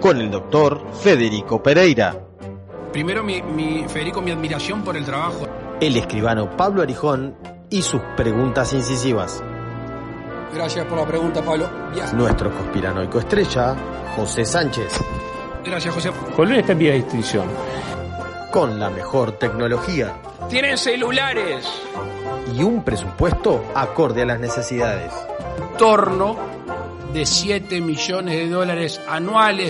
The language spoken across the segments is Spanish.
Con el doctor Federico Pereira, Primero, mi, mi- Federico, mi admiración por el trabajo. el escribano Pablo Arijón y sus preguntas incisivas. Gracias por la pregunta, Pablo. Nuestro conspiranoico estrella, José Sánchez, Gracias, José. Colón está en vía de extinción. con la mejor tecnología Tienen celulares. y un presupuesto acorde a las necesidades. Torno de 7 millones de dólares anuales.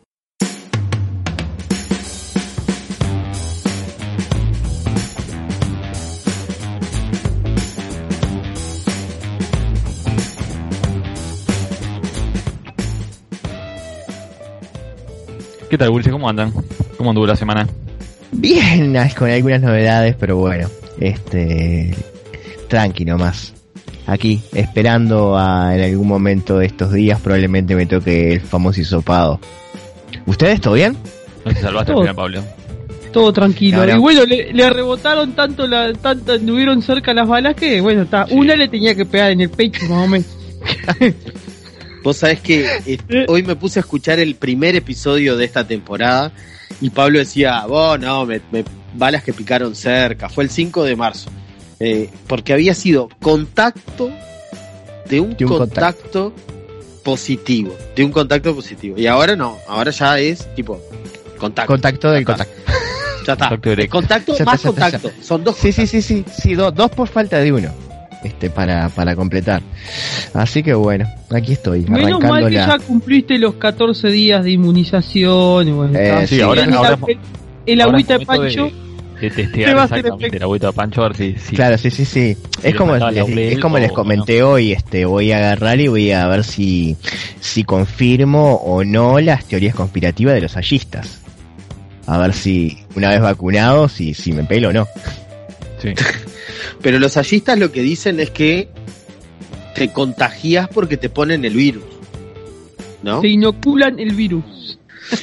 ¿Qué tal, Wilson? ¿Cómo andan? ¿Cómo anduvo la semana? Bien, con algunas novedades, pero bueno, este, tranqui nomás. Aquí, esperando a, en algún momento de estos días, probablemente me toque el famoso hisopado. ¿Ustedes todo bien? No te salvaste al Todo. Pablo. Todo tranquilo. Y bueno, le, le rebotaron tanto, la, tanto, anduvieron cerca las balas que, bueno, está, Sí. una le tenía que pegar en el pecho, más o menos. Vos sabés que eh, hoy me puse a escuchar el primer episodio de esta temporada y Pablo decía, vos no, me, me- balas que picaron cerca, fue el 5 de marzo, Eh, porque había sido contacto de un, De un contacto, positivo, de un contacto positivo. Y ahora no, ahora ya es tipo contacto. Contacto del contacto. Ya está. Contacto directo. Contacto Ya está, más ya está, ya contacto. Son dos Sí, sí, sí, sí, sí, do- dos por falta de uno. Este, para, para completar. Así que bueno, aquí estoy, Menos arrancando mal que la... ya cumpliste los 14 días de inmunización. y Bueno, Eh, está sí, ahora- el, ahora- el- el Ahora es agüita de pancho. De, de testear exactamente Pancho a ver si... si- Claro, sí, sí, sí. Es como, les, es como les comenté hoy, este, voy a agarrar y voy a ver si, si confirmo o no las teorías conspirativas de los hallistas. A ver si, una vez vacunado, si, si me pelo o no. Sí. Pero los hallistas lo que dicen es que te contagias porque te ponen el virus. ¿No? Se inoculan el virus.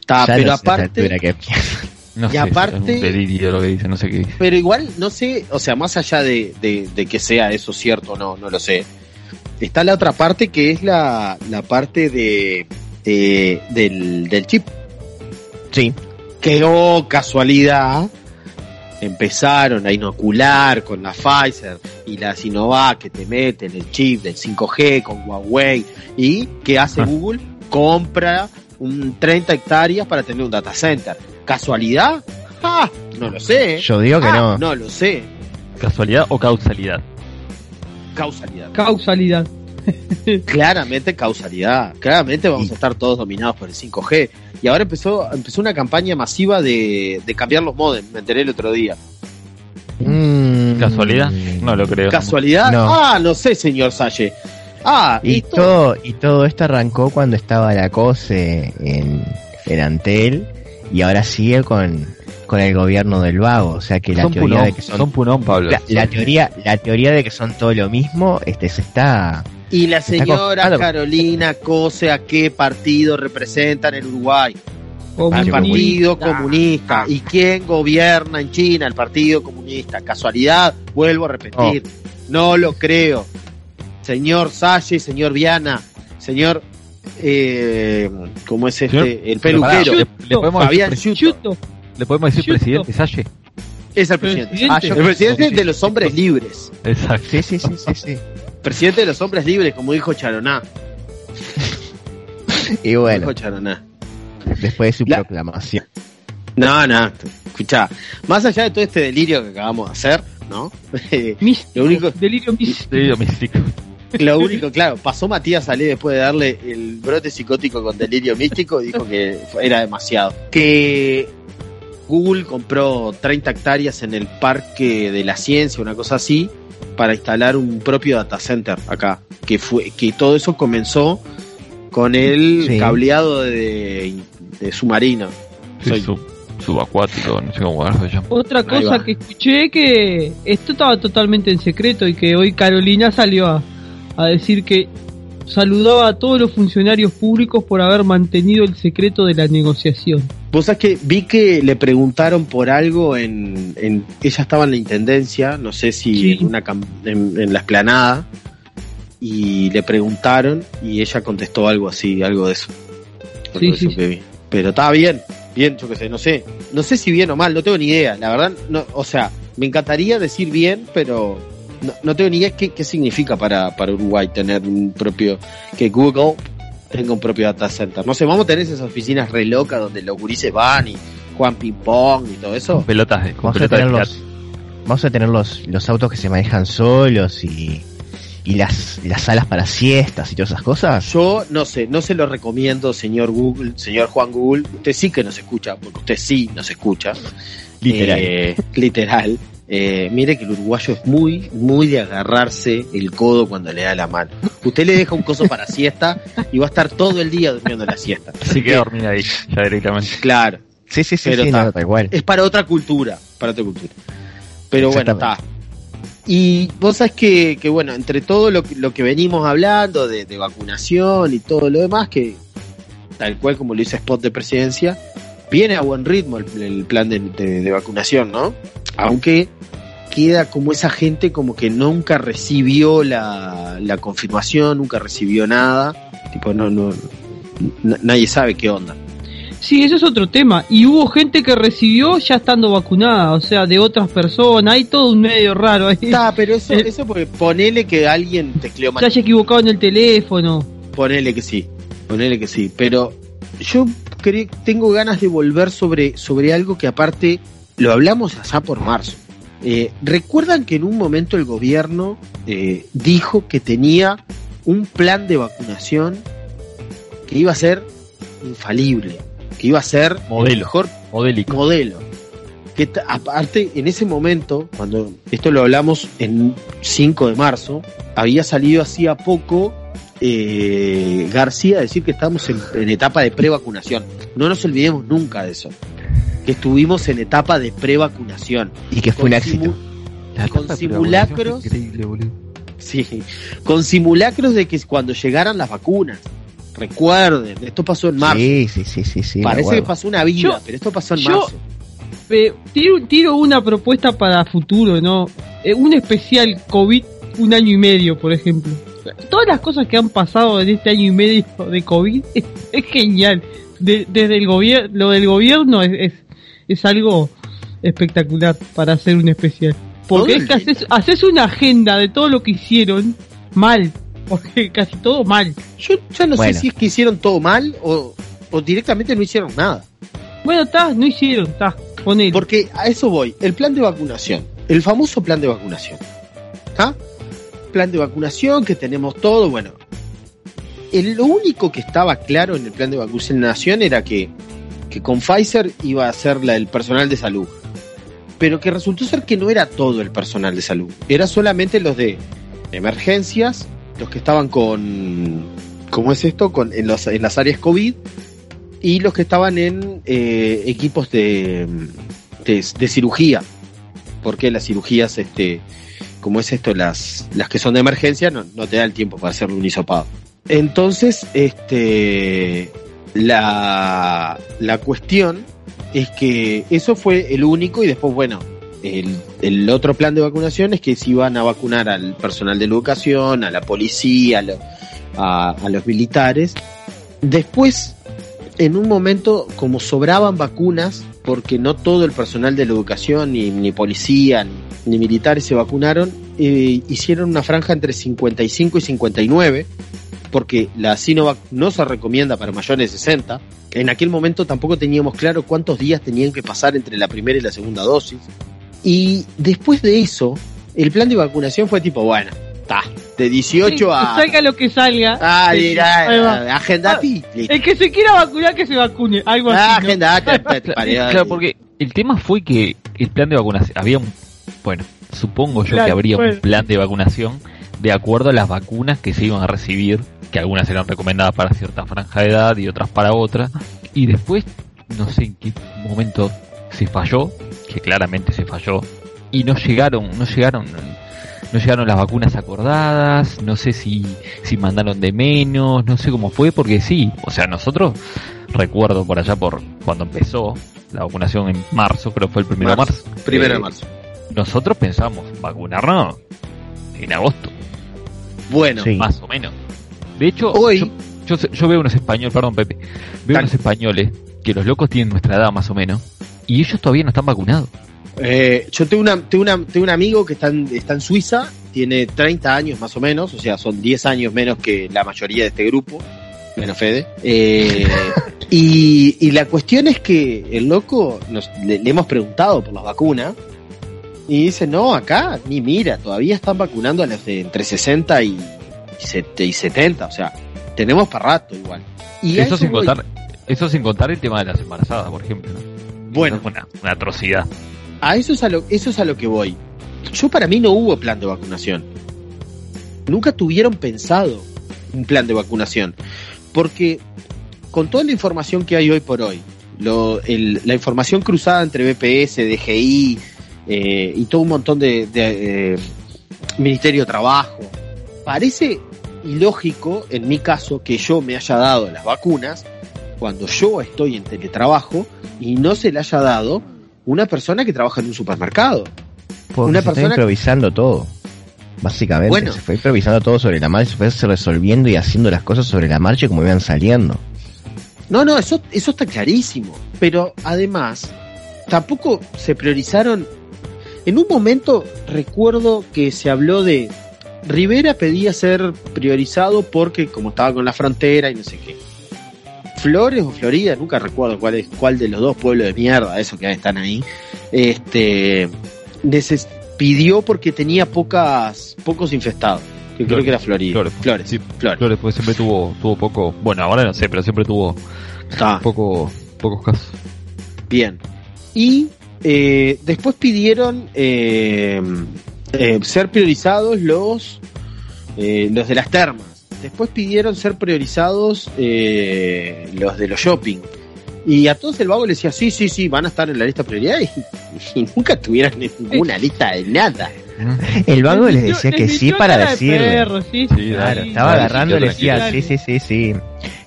Está, pero no sé a esta aparte, que- No Y sé, aparte- es un lo que dice, no sé qué dice. pero igual no sé, o sea, más allá de, de, de que sea eso cierto o no, no lo sé. Está la otra parte que es la, la parte de, de- del, del chip. Sí, Que oh, casualidad, empezaron a inocular con la Pfizer y la Sinovac que te meten el chip del 5G con Huawei y que hace Ah. Google compra un 30 hectáreas para tener un data center. ¿Casualidad? Ah, no lo sé. yo digo que Ah, no. No lo sé. ¿Casualidad o causalidad? Causalidad. Causalidad. Claramente causalidad. Claramente vamos Y- a estar todos dominados por el 5G. Y ahora empezó, empezó una campaña masiva de, de cambiar los modems. Me enteré el otro día. Mm, ¿Casualidad? No lo creo. ¿Casualidad? No. Ah, no sé, señor Salle. Ah, Y esto- todo, y todo esto arrancó cuando estaba la COSE en, en Antel y ahora sigue con, con el gobierno del vago. O sea que la son teoría punón, de que son, son punón, Pablo. la, la teoría, la teoría de que son todo lo mismo, este se está Y la señora. Carolina Cose, ¿a qué partido representa en el Uruguay? Al Partido Partido Comunista. ¿Y quién gobierna en China? El Partido Comunista. ¿Casualidad? Vuelvo a repetir. No lo creo. Señor Salle, señor Viana, señor... Eh, ¿Cómo es este? Señor- el peluquero. le, le podemos Fabián decir, Schuto. Chuto. le podemos decir Chuto. presidente Salle. Es el presidente. Presidente. Ah, yo- el presidente de los hombres libres. Exacto. Sí, sí, sí, sí, sí. Presidente de los hombres libres, como dijo Charoná. Y Como bueno, dijo Charoná. después de su La- proclamación. No, no, escuchá. Más allá de todo este delirio que acabamos de hacer, ¿no? Místico, Lo único- Delirio místico. Delirio místico. Lo único, claro, pasó Matías Ale después de darle el brote psicótico con delirio místico y dijo que era demasiado. Que Google compró 30 hectáreas en el Parque de la Ciencia, una cosa así, para instalar un propio data center acá. Que fue, que todo eso comenzó con el Sí. cableado de, de submarino. Sí, sub- subacuático, no sé cómo carajo se llama. Otra cosa que escuché que esto estaba totalmente en secreto y que hoy Carolina salió a, a decir que saludaba a todos los funcionarios públicos por haber mantenido el secreto de la negociación. Vos sabés que vi que le preguntaron por algo en, en ella estaba en la intendencia, no sé si en una en, en la esplanada y le preguntaron y ella contestó algo así, algo de eso. Algo Sí, de eso sí, que vi. Pero estaba bien, bien, yo qué sé, no sé, no sé si bien o mal, no tengo ni idea, la verdad, no, o sea, me encantaría decir bien, pero no, no tengo ni idea qué, qué significa para, para Uruguay tener un propio, que Google tenga un propio data center. No sé, vamos a tener esas oficinas re locas donde los gurises van y juegan ping pong y todo eso. Con pelotas Vamos a tener teatro. los, vamos a tener los, los autos que se manejan solos y, y las, las salas para siestas y todas esas cosas. Yo no sé, no se lo recomiendo, señor Google, señor Juan Google. Usted sí que nos escucha, porque usted sí nos escucha. Literal. Eh, literal. Eh, mire que el uruguayo es muy, muy de agarrarse el codo cuando le da la mano. Usted le deja un coso para siesta y va a estar todo el día durmiendo la siesta. Así que dormir ahí, ya directamente. Claro, Sí, sí, sí, pero sí, está. no, cual. es para otra cultura, para otra cultura. Pero bueno, está. Y vos sabés que, que bueno, entre todo lo, que- lo que venimos hablando de, de vacunación y todo lo demás, que tal cual como lo dice Spot de presidencia, viene a buen ritmo el, el plan de, de- de vacunación, ¿no? Aunque queda como esa gente como que nunca recibió la, la confirmación, nunca recibió nada, tipo no, no, nadie sabe qué onda. Sí, eso es otro tema. Y hubo gente que recibió ya estando vacunada, o sea, de otras personas. Hay todo un medio raro ahí. Está, pero eso, Eh, eso porque ponele que alguien tecleó mal. Se haya equivocado en el teléfono. Ponele que sí, ponele que sí, pero yo cre- tengo ganas de volver sobre, sobre algo que aparte lo hablamos allá por marzo. Eh, ¿Recuerdan que en un momento el gobierno eh, dijo que tenía un plan de vacunación que iba a ser infalible, que iba a ser el Modelo. mejor Modélico. modelo. Que aparte, en ese momento, cuando esto lo hablamos en 5 de marzo, había salido hacía poco eh, García a decir que estamos en, en etapa de prevacunación. No nos olvidemos nunca de eso. Que estuvimos en etapa de prevacunación. Y que fue un éxito. La con simulacros. prevacunación fue Increíble, boludo. Sí, con simulacros de que cuando llegaran las vacunas. Recuerden, esto pasó en marzo. Sí, sí, sí, sí, Parece que pasó una vida, Yo- pero esto pasó en yo- marzo. Eh, tiro, tiro una propuesta para futuro, ¿no? Eh, un especial COVID un año y medio, por ejemplo. Todas las cosas que han pasado en este año y medio de COVID es, es genial. De- desde el gobierno, lo del gobierno es, es, es algo espectacular para hacer un especial. Porque es que haces, haces una agenda de todo lo que hicieron mal. Porque casi todo mal. Yo ya no Bueno. sé si es que hicieron todo mal o, o directamente no hicieron nada. Bueno, está, no hicieron, está. Porque a eso voy. El plan de vacunación. El famoso plan de vacunación. ¿Está? Plan de vacunación que tenemos todo. Bueno. El, lo único que estaba claro en el plan de vacunación era que, que con Pfizer iba a ser la, el personal de salud. Pero que resultó ser que no era todo el personal de salud. Era solamente los de emergencias, los que estaban con. ¿Cómo es esto? En, las áreas COVID y los que estaban en eh, equipos de, de, cirugía. Porque las cirugías, este, como es esto, las, las que son de emergencia, no, te da el tiempo para hacerle un hisopado. Entonces, este, La, la cuestión es que eso fue el único y después, bueno, el, el otro plan de vacunación es que se iban a vacunar al personal de educación, a la policía, a, lo- a- a los militares. Después, en un momento, como sobraban vacunas, porque no todo el personal de la educación, ni, ni policía, ni, ni militares se vacunaron, eh, hicieron una franja entre 55 y 59, porque la Sinovac no se recomienda para mayores de 60. En aquel momento tampoco teníamos claro cuántos días tenían que pasar entre la primera y la segunda dosis. Y después de eso, el plan de vacunación fue tipo, bueno, está, de 18 Sí, a... Salga lo que salga. Ah, Sí, mira, ahí va. agenda Ah. El que se quiera vacunar, que se vacune. Algo Ah, así. Claro, porque el tema fue que el plan de vacunación, había un, bueno, supongo yo Claro, que habría bueno. un plan de vacunación de acuerdo a las vacunas que se iban a recibir, que algunas eran recomendadas para cierta franja de edad y otras para otra, y después, no sé en qué momento se falló, que claramente se falló, y no llegaron, no llegaron, no llegaron las vacunas acordadas, no sé si, si mandaron de menos, no sé cómo fue, porque sí, o sea, nosotros, recuerdo por allá por cuando empezó la vacunación en marzo, creo que fue el primero de Marzo, marzo. Primero eh, de marzo. Nosotros pensamos vacunarnos en agosto, Bueno, Sí. más o menos. De hecho, Hoy- yo, yo, sé- yo veo unos españoles, perdón Pepe, veo Dale. unos españoles que los locos tienen nuestra edad más o menos, y ellos todavía no están vacunados. eh, yo tengo, una, tengo, una, tengo un amigo que está en, está en Suiza, tiene 30 años más o menos, o sea, son 10 años menos que la mayoría de este grupo, menos Fede. Eh, y, y la cuestión es que el loco, nos, le, le hemos preguntado por las vacunas, y dice, no, acá ni mira, todavía están vacunando a los de entre 60 y, y set- y 70, o sea, tenemos para rato igual. Y eso sin voy. contar, eso sin contar el tema de las embarazadas, por ejemplo. ¿no? Bueno, Eso es una, una atrocidad. A eso es a lo, eso es a lo que voy. Yo para mí no hubo plan de vacunación. Nunca tuvieron pensado un plan de vacunación. Porque con toda la información que hay hoy por hoy, lo, el- la información cruzada entre BPS, DGI eh, y todo un montón de, de, eh, Ministerio de Trabajo, parece ilógico en mi caso que yo me haya dado las vacunas cuando yo estoy en teletrabajo y no se le haya dado una persona que trabaja en un supermercado. Porque Una se está persona- improvisando todo. Básicamente, Bueno. se fue improvisando todo sobre la marcha, se fue resolviendo y haciendo las cosas sobre la marcha como iban saliendo. No, no, eso, eso está clarísimo. Pero además, tampoco se priorizaron. En un momento recuerdo que se habló de Rivera pedía ser priorizado porque como estaba con la frontera y no sé qué. Flores o Florida, nunca recuerdo cuál es cuál de los dos pueblos de mierda, esos que están ahí. Este neces- pidió porque tenía pocas pocos infestados. Que creo que era Florida. Flores. Flores. Sí, Flores. Flores, pues siempre tuvo, tuvo poco, bueno, ahora no sé, pero siempre tuvo Está. poco, pocos casos. Bien. Y eh, después pidieron eh, eh, ser priorizados los, eh, los de las termas. Después pidieron ser priorizados eh, los de los shopping. Y a todos el vago le decía, sí, sí, sí, van a estar en la lista de prioridades. Y, y nunca tuvieron ninguna lista de nada. El vago les decía que sí para decirle. perro, sí, Sí, sí, Claro, estaba agarrando y le decía, sí, sí, sí, sí.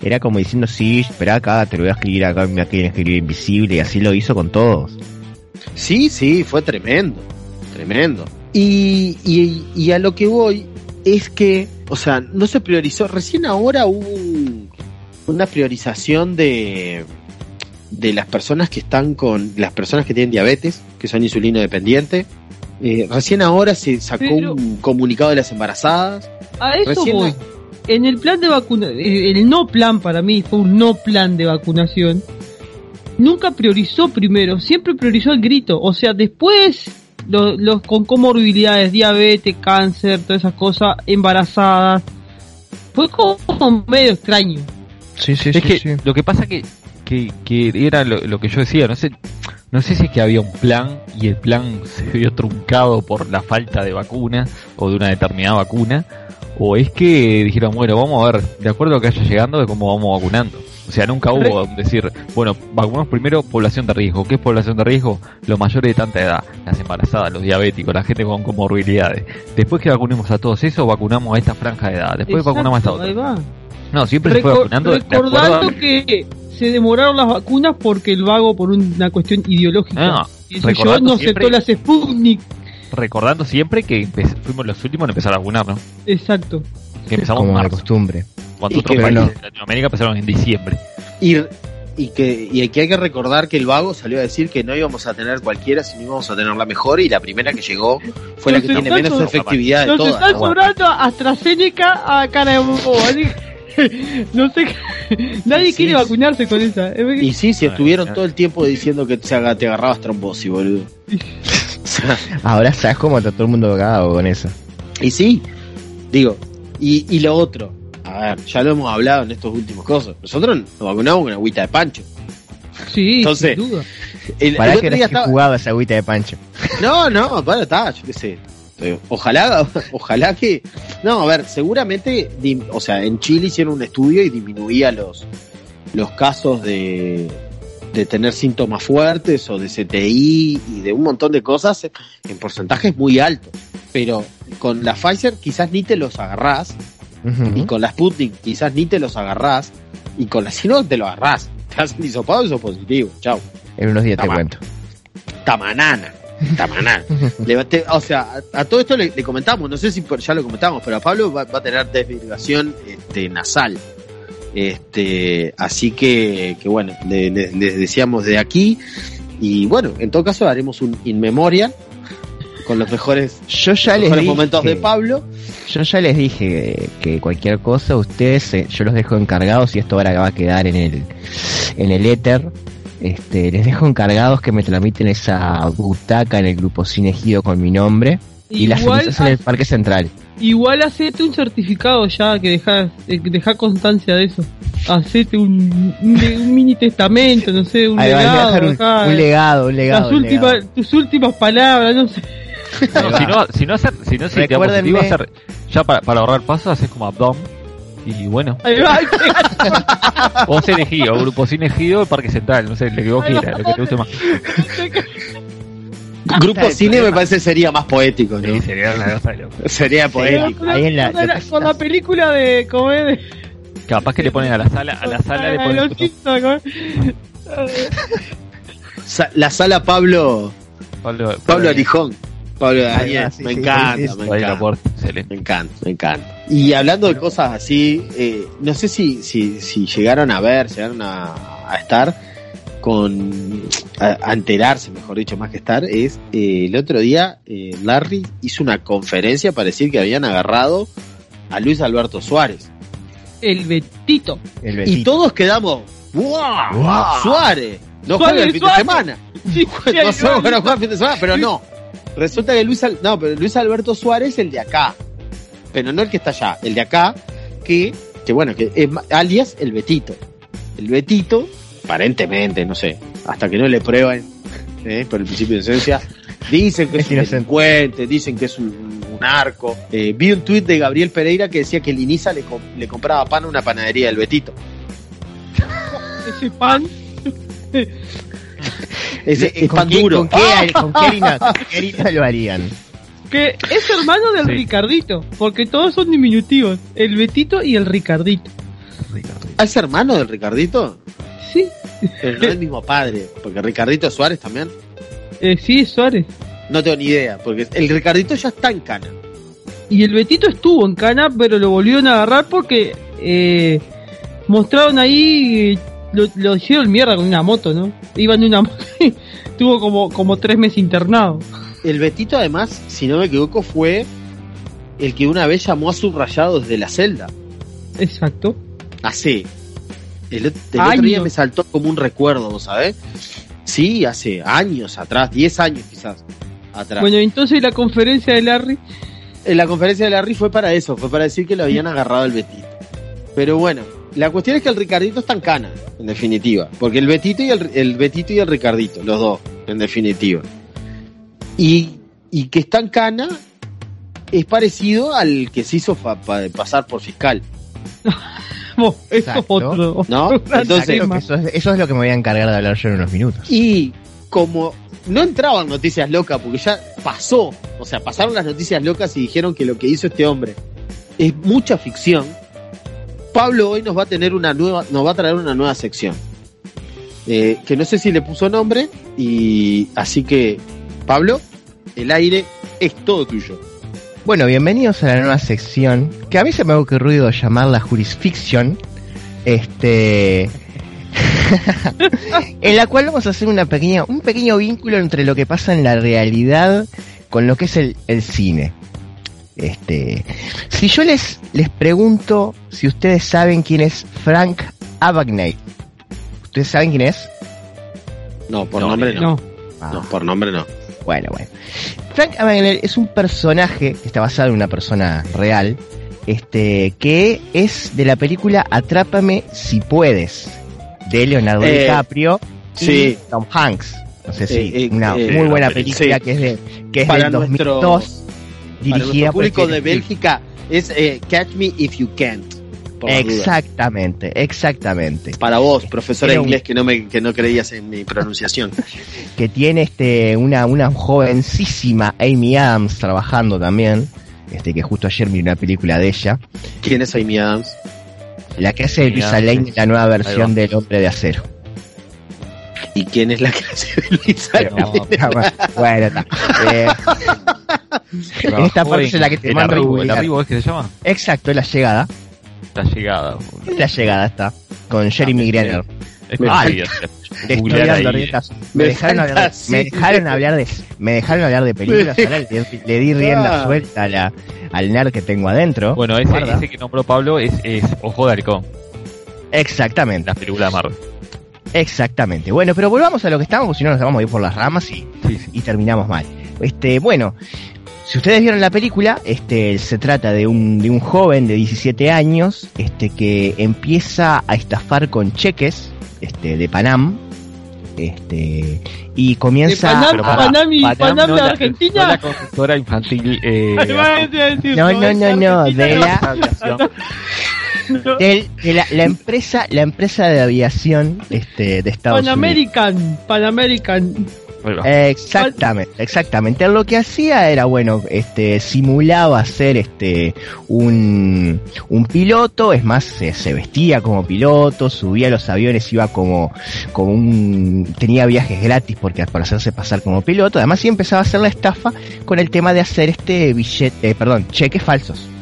Era como diciendo, sí, espera acá, te lo voy a escribir acá, me quieren escribir invisible, y así lo hizo con todos. Sí, sí, fue tremendo, tremendo. Y, y, y a lo que voy es que, o sea, no se priorizó, recién ahora hubo un- una priorización de, de las personas que están con, las personas que tienen diabetes, que son insulino dependientes. Eh, recién ahora se sacó Pero- un comunicado de las embarazadas. A eso Recién voy. En el plan de vacunación, el no plan para mí fue un no plan de vacunación. Nunca priorizó primero, siempre priorizó el grito. O sea, después los, los con comorbilidades, diabetes, cáncer, todas esas cosas, embarazadas. Fue como medio extraño. Sí, sí, es que lo que pasa que, que, que era lo, lo que yo decía, no sé, no sé si es que había un plan y el plan se vio truncado por la falta de vacuna o de una determinada vacuna, o es que dijeron, bueno, vamos a ver, de acuerdo a que haya llegando, de cómo vamos vacunando. O sea, nunca hubo decir, bueno, vacunamos primero población de riesgo. ¿Qué es población de riesgo? Los mayores de tanta edad, las embarazadas, los diabéticos, la gente con comorbilidades. Después que vacunemos a todos esos, vacunamos a esta franja de edad. Después vacunamos a esta otra. ahí va. No, siempre se fue vacunando recordando que se demoraron las vacunas porque el vago, por una cuestión ideológica, Ah, y yo no aceptó siempre- las Sputnik. Recordando siempre que fuimos los últimos en empezar a vacunar, ¿no? Exacto. Que empezamos en como de costumbre. cuando Y otros países bueno. de Latinoamérica empezaron en diciembre. Y, y que y que hay que recordar que el vago salió a decir que no íbamos a tener cualquiera, sino íbamos a tener la mejor y la primera que llegó fue la Nos que tiene están menos so- efectividad de Nos todas. están ¿no? sobrando AstraZeneca a cara de bobo. no sé, qué- nadie Sí, quiere sí. vacunarse con esa. Es Y sí, si estuvieron todo el tiempo diciendo que te agarrabas trombosis, boludo. Ahora sabes cómo está todo el mundo cagado con eso. y sí, digo, y, y lo otro, a ver, ya lo hemos hablado en estos últimos cosas. Nosotros nos vacunamos con agüita de pancho. Sí, Entonces, sin duda. El, el Para otro que día estaba- jugaba esa agüita de pancho. No, no, para, está, yo qué sé. Ojalá, ojalá que. No, a ver, seguramente, o sea, en Chile hicieron un estudio y disminuía los, los casos de, de tener síntomas fuertes o de CTI y de un montón de cosas en porcentajes muy altos. Pero con la Pfizer quizás ni te los agarrás y con la Sputnik quizás ni te los agarrás y con la Sinovac te lo agarrás. Te hacen hisopado y sos positivo. Chao. En unos días te cuento. Tamanana. Tamanana. Te- o sea, a, a todo esto le, le comentamos, no sé si por- ya lo comentamos, pero a Pablo va, va a tener desvirgación este, nasal. Este, así que, que bueno, le- le- les decíamos de aquí. Y bueno, en todo caso haremos un in memoriam con los mejores, Yo ya los les mejores dije, momentos de Pablo. yo ya les dije que cualquier cosa ustedes eh, yo los dejo encargados y esto ahora va a quedar en el en el éter. Este, les dejo encargados que me tramiten esa butaca en el grupo Cine Ejido con mi nombre y las cenizas en el Parque Central. Igual hacete un certificado ya que deja, eh, deja constancia de eso. Hacete un, un, un mini testamento, no sé, un Ahí va, legado. dejar un, acá, un legado, un legado. las un últimas, legado. tus últimas palabras, no sé. No, si no, si no hacer, si no si positivo, hacer, ya para, para ahorrar pasos, haces como abdom. Y bueno, o sin ejido, grupo sin ejido, el Parque Central, no sé, lo que vos quieras, lo que te guste más. Grupo cine me parece sería más poético, ¿no? Sí, sería una cosa de loco. Sería poético. Con la- ahí en la- con la, con la película de de, Capaz que le ponen a la sala, a la sala le de ponen La sala Pablo, Pablo, Pablo Arijón. Pablo Daniel, va, sí, me sí, encanta, sí, me encanta. Me encanta, me encanta. Y hablando de cosas así, eh, no sé si, si, si llegaron a ver, llegaron a, a estar con, a, a enterarse, mejor dicho, más que estar, es eh, el otro día eh, Larry hizo una conferencia para decir que habían agarrado a Luis Alberto Suárez. El Betito. El Y todos quedamos, ¡wow! Wow. Suárez! No Suárez, juega el fin Suárez. de semana. Sí, no sabemos que va. no juega el fin de semana, pero no. Resulta que Luis, Al- no, pero Luis Alberto Suárez es el de acá. Pero no el que está allá, el de acá, que, que bueno, que es alias el Betito. El Betito, aparentemente, no sé, hasta que no le prueben, eh, por el principio de inocencia, dicen que es Es un delincuente, dicen que es un, un arco. Eh, vi un tuit de Gabriel Pereira que decía que el Inisa le, com- le compraba pan a una panadería del Betito. Ese pan. Ese es ¿Con pan qué- duro. ¿Con qué, con qué harina, con qué harina lo harían? Que es hermano del Sí. Ricardito. Porque todos son diminutivos. El Betito y el Ricardito. Ah, ¿Es hermano del Ricardito? Sí. Pero no el mismo padre, porque Ricardito Suárez también. Eh, sí, es Suárez. No tengo ni idea, porque el Ricardito ya está en cana. Y el Betito estuvo en Cana, pero lo volvieron a agarrar porque eh, mostraron ahí, lo, lo hicieron mierda con una moto, ¿no? Iban en una moto y tuvo como, como tres meses internado. El Betito, además, si no me equivoco, fue el que una vez llamó a subrayado desde la celda. Exacto. Hace. El, el otro día me saltó como un recuerdo, ¿vos sabés? Sí, hace años atrás, 10 años quizás atrás. Bueno, entonces la conferencia de Larry, En la conferencia de Larry fue para eso, fue para decir que lo habían agarrado el Betito. Pero bueno, la cuestión es que el Ricardito está en cana, en definitiva. Porque el Betito y el, el Betito y el Ricardito, los dos, en definitiva. Y, y que está en cana es parecido al que se hizo fa- pa- pasar por fiscal, eso es otro. ¿no? otro Entonces. Eso es, eso es lo que me voy a encargar de hablar yo en unos minutos. Y como no entraban noticias locas, porque ya pasó, o sea, pasaron las noticias locas y dijeron que lo que hizo este hombre es mucha ficción, Pablo hoy nos va a tener una nueva, nos va a traer una nueva sección. Eh, que no sé si le puso nombre, y así que, Pablo, el aire es todo tuyo. Bueno, bienvenidos a la nueva sección, que a mí se me ha ocurrido llamarla Jurisfiction, este... en la cual vamos a hacer una pequeña, un pequeño vínculo entre lo que pasa en la realidad con lo que es el, el cine. Este, si yo les, les pregunto si ustedes saben quién es Frank Abagnale, ¿ustedes saben quién es? No, por No, nombre no. No. Ah, No, por nombre no. Bueno, bueno. Frank Abagnale es un personaje que está basado en una persona real, este, que es de la película Atrápame si puedes, de Leonardo Eh, DiCaprio y sí. Tom Hanks. No sé si Eh, eh, una eh, muy buena sí. película que es de que es Para del nuestro- 2002, Para dirigida nuestro por público de. Bélgica es Catch Me If You Can't. Por las dudas. Exactamente, exactamente. Para vos, profesora de inglés que no me que no creías en mi pronunciación. que tiene este una, una jovencísima Amy Adams trabajando también, este que justo ayer vi una película de ella, ¿Quién es Amy Adams? la que hace Luisa Lane la nueva versión del Hombre de Acero. ¿Y quién es la que hace de Luisa Lane? bueno, está. Eh, en esta parte es la que te mando el arribo es que se llama. Exacto, es la llegada. La llegada. Es la llegada está. Con Jeremy Renner. Es que Te estoy googlear dando ahí. riendas. Me Me dejaron, hablar de, me dejaron hablar de me dejaron hablar de películas, ahora le, le di rienda Ah. suelta a la- al nerd que tengo adentro. Bueno, ese, ese que nombró Pablo es, es Ojo de Halcón, Exactamente. la película de Marvel. Exactamente. Bueno, pero volvamos a lo que estábamos, porque si no nos vamos a ir por las ramas y, Sí, sí. y terminamos mal. Este, bueno, si ustedes vieron la película, este, se trata de un, de un joven de 17 años, este, que empieza a estafar con cheques, este, de Panam, este, y De comienza Panam, pero para- Panam y Panam Panam no de la- Argentina. no la consultora infantil. Eh, decir, No, no, no, no, de la- no. de la, la empresa, la empresa de aviación, este, de Estados Pan Unidos. American, Pan American. Exactamente, exactamente. Lo que hacía era, bueno, este, simulaba ser este un, un piloto, es más, se, vestía como piloto, subía los aviones, iba como, como un, tenía viajes gratis porque para hacerse pasar como piloto, además sí empezaba a hacer la estafa con el tema de hacer este billete, eh, perdón, cheques falsos.